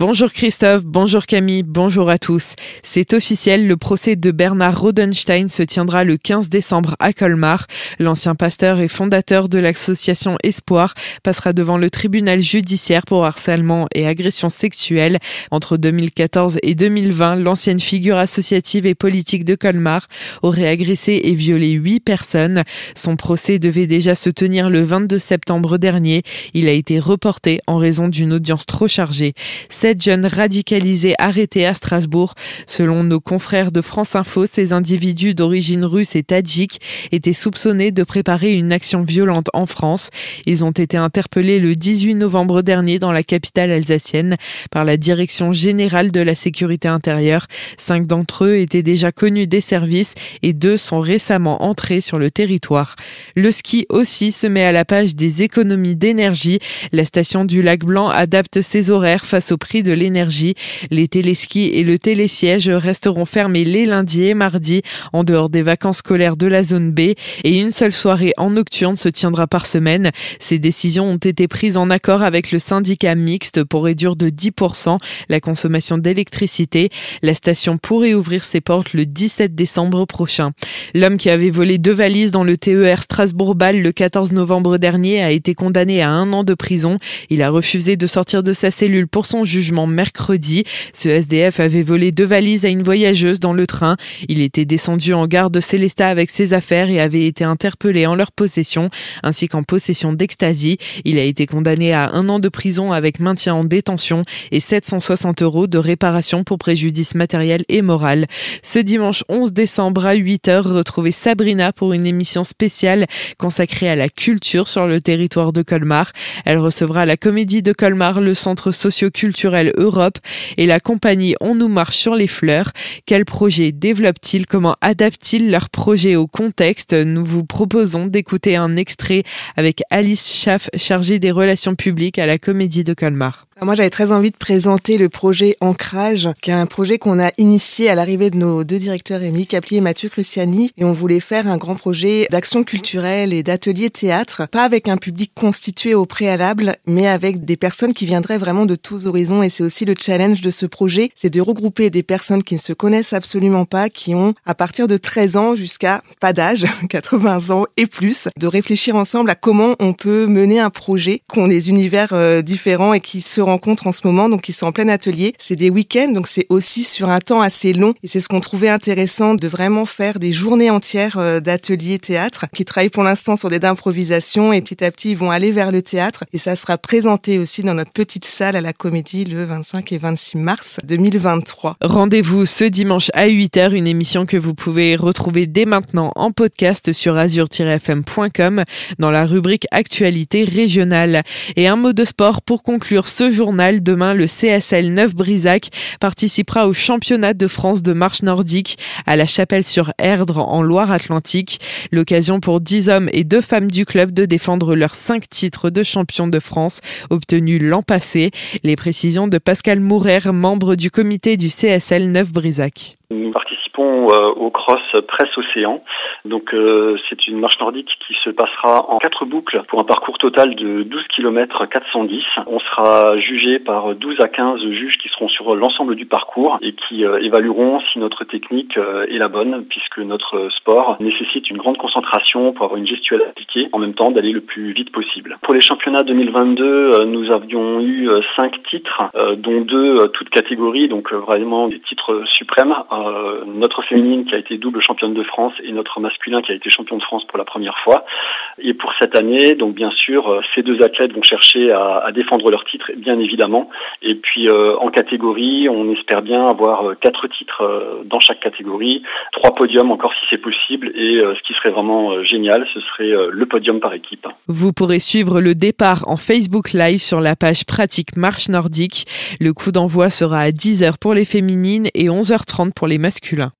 Bonjour Christophe, bonjour Camille, bonjour à tous. C'est officiel, le procès de Bernard Rodenstein se tiendra le 15 décembre à Colmar. L'ancien pasteur et fondateur de l'association Espoir passera devant le tribunal judiciaire pour harcèlement et agression sexuelle. Entre 2014 et 2020, l'ancienne figure associative et politique de Colmar aurait agressé et violé huit personnes. Son procès devait déjà se tenir le 22 septembre dernier. Il a été reporté en raison d'une audience trop chargée. Sept jeunes radicalisés arrêtés à Strasbourg. Selon nos confrères de France Info, ces individus d'origine russe et tadjik étaient soupçonnés de préparer une action violente en France. Ils ont été interpellés le 18 novembre dernier dans la capitale alsacienne par la Direction générale de la sécurité intérieure. Cinq d'entre eux étaient déjà connus des services et deux sont récemment entrés sur le territoire. Le ski aussi se met à la page des économies d'énergie. La station du Lac Blanc adapte ses horaires face au prix de l'énergie. Les téléskis et le télésiège resteront fermés les lundis et mardis en dehors des vacances scolaires de la zone B et une seule soirée en nocturne se tiendra par semaine. Ces décisions ont été prises en accord avec le syndicat mixte pour réduire de 10% la consommation d'électricité. La station pourrait ouvrir ses portes le 17 décembre prochain. L'homme qui avait volé deux valises dans le TER Strasbourg-Bâle le 14 novembre dernier a été condamné à un an de prison. Il a refusé de sortir de sa cellule pour son jugement mercredi. Ce SDF avait volé deux valises à une voyageuse dans le train. Il était descendu en gare de Célestat avec ses affaires et avait été interpellé en leur possession, ainsi qu'en possession d'ecstasy. Il a été condamné à un an de prison avec maintien en détention et 760 euros de réparation pour préjudice matériel et moral. Ce dimanche 11 décembre à 8h, retrouvez Sabrina pour une émission spéciale consacrée à la culture sur le territoire de Colmar. Elle recevra la comédie de Colmar, le centre socio-culturel Europe et la compagnie On nous marche sur les fleurs. Quels projets développent-ils Comment adaptent-ils leurs projets au contexte? Nous vous proposons d'écouter un extrait avec Alice Schaff, chargée des relations publiques à la Comédie de Colmar. Moi, j'avais très envie de présenter le projet Ancrage, qui est un projet qu'on a initié à l'arrivée de nos deux directeurs, Émilie Capli et Mathieu Cruciani. Et on voulait faire un grand projet d'action culturelle et d'atelier théâtre, pas avec un public constitué au préalable, mais avec des personnes qui viendraient vraiment de tous horizons. Et c'est aussi le challenge de ce projet, c'est de regrouper des personnes qui ne se connaissent absolument pas, qui ont à partir de 13 ans jusqu'à pas d'âge, 80 ans et plus, de réfléchir ensemble à comment on peut mener un projet, qui ont des univers euh, différents et qui seront rencontrent en ce moment, donc ils sont en plein atelier. C'est des week-ends, donc c'est aussi sur un temps assez long. Et c'est ce qu'on trouvait intéressant de vraiment faire des journées entières euh, d'ateliers théâtre, qui travaillent pour l'instant sur des d'improvisation et petit à petit ils vont aller vers le théâtre. Et ça sera présenté aussi dans notre petite salle à la Comédie le 25 et 26 mars 2023. Rendez-vous ce dimanche à 8h, une émission que vous pouvez retrouver dès maintenant en podcast sur azur-fm.com dans la rubrique Actualité régionale. Et un mot de sport pour conclure ce jour journal. Demain, le CSL 9 Brisac participera au championnat de France de marche nordique à la Chapelle-sur-Erdre en Loire-Atlantique. L'occasion pour 10 hommes et 2 femmes du club de défendre leurs 5 titres de champion de France obtenus l'an passé. Les précisions de Pascal Mourer, membre du comité du CSL 9 Brisac. Euh, au cross Presse Océan. Donc euh, c'est une marche nordique qui se passera en quatre boucles pour un parcours total de 12 km 410. On sera jugé par 12 à 15 juges qui seront sur l'ensemble du parcours et qui euh, évalueront si notre technique est la bonne puisque notre sport nécessite une grande concentration pour avoir une gestuelle appliquée en même temps d'aller le plus vite possible. Pour les championnats 2022, nous avions eu cinq titres dont deux toutes catégories donc vraiment des titres suprêmes euh, notre féminine qui a été double championne de France et notre masculin qui a été champion de France pour la première fois. Et pour cette année, donc bien sûr, euh, ces deux athlètes vont chercher à, défendre leur titre, bien évidemment. Et puis euh, en catégorie, on espère bien avoir quatre titres dans chaque catégorie, trois podiums encore si c'est possible. Et ce qui serait vraiment génial, ce serait le podium par équipe. Vous pourrez suivre le départ en Facebook Live sur la page pratique marche nordique. Le coup d'envoi sera à 10h pour les féminines et 11h30 pour les masculins.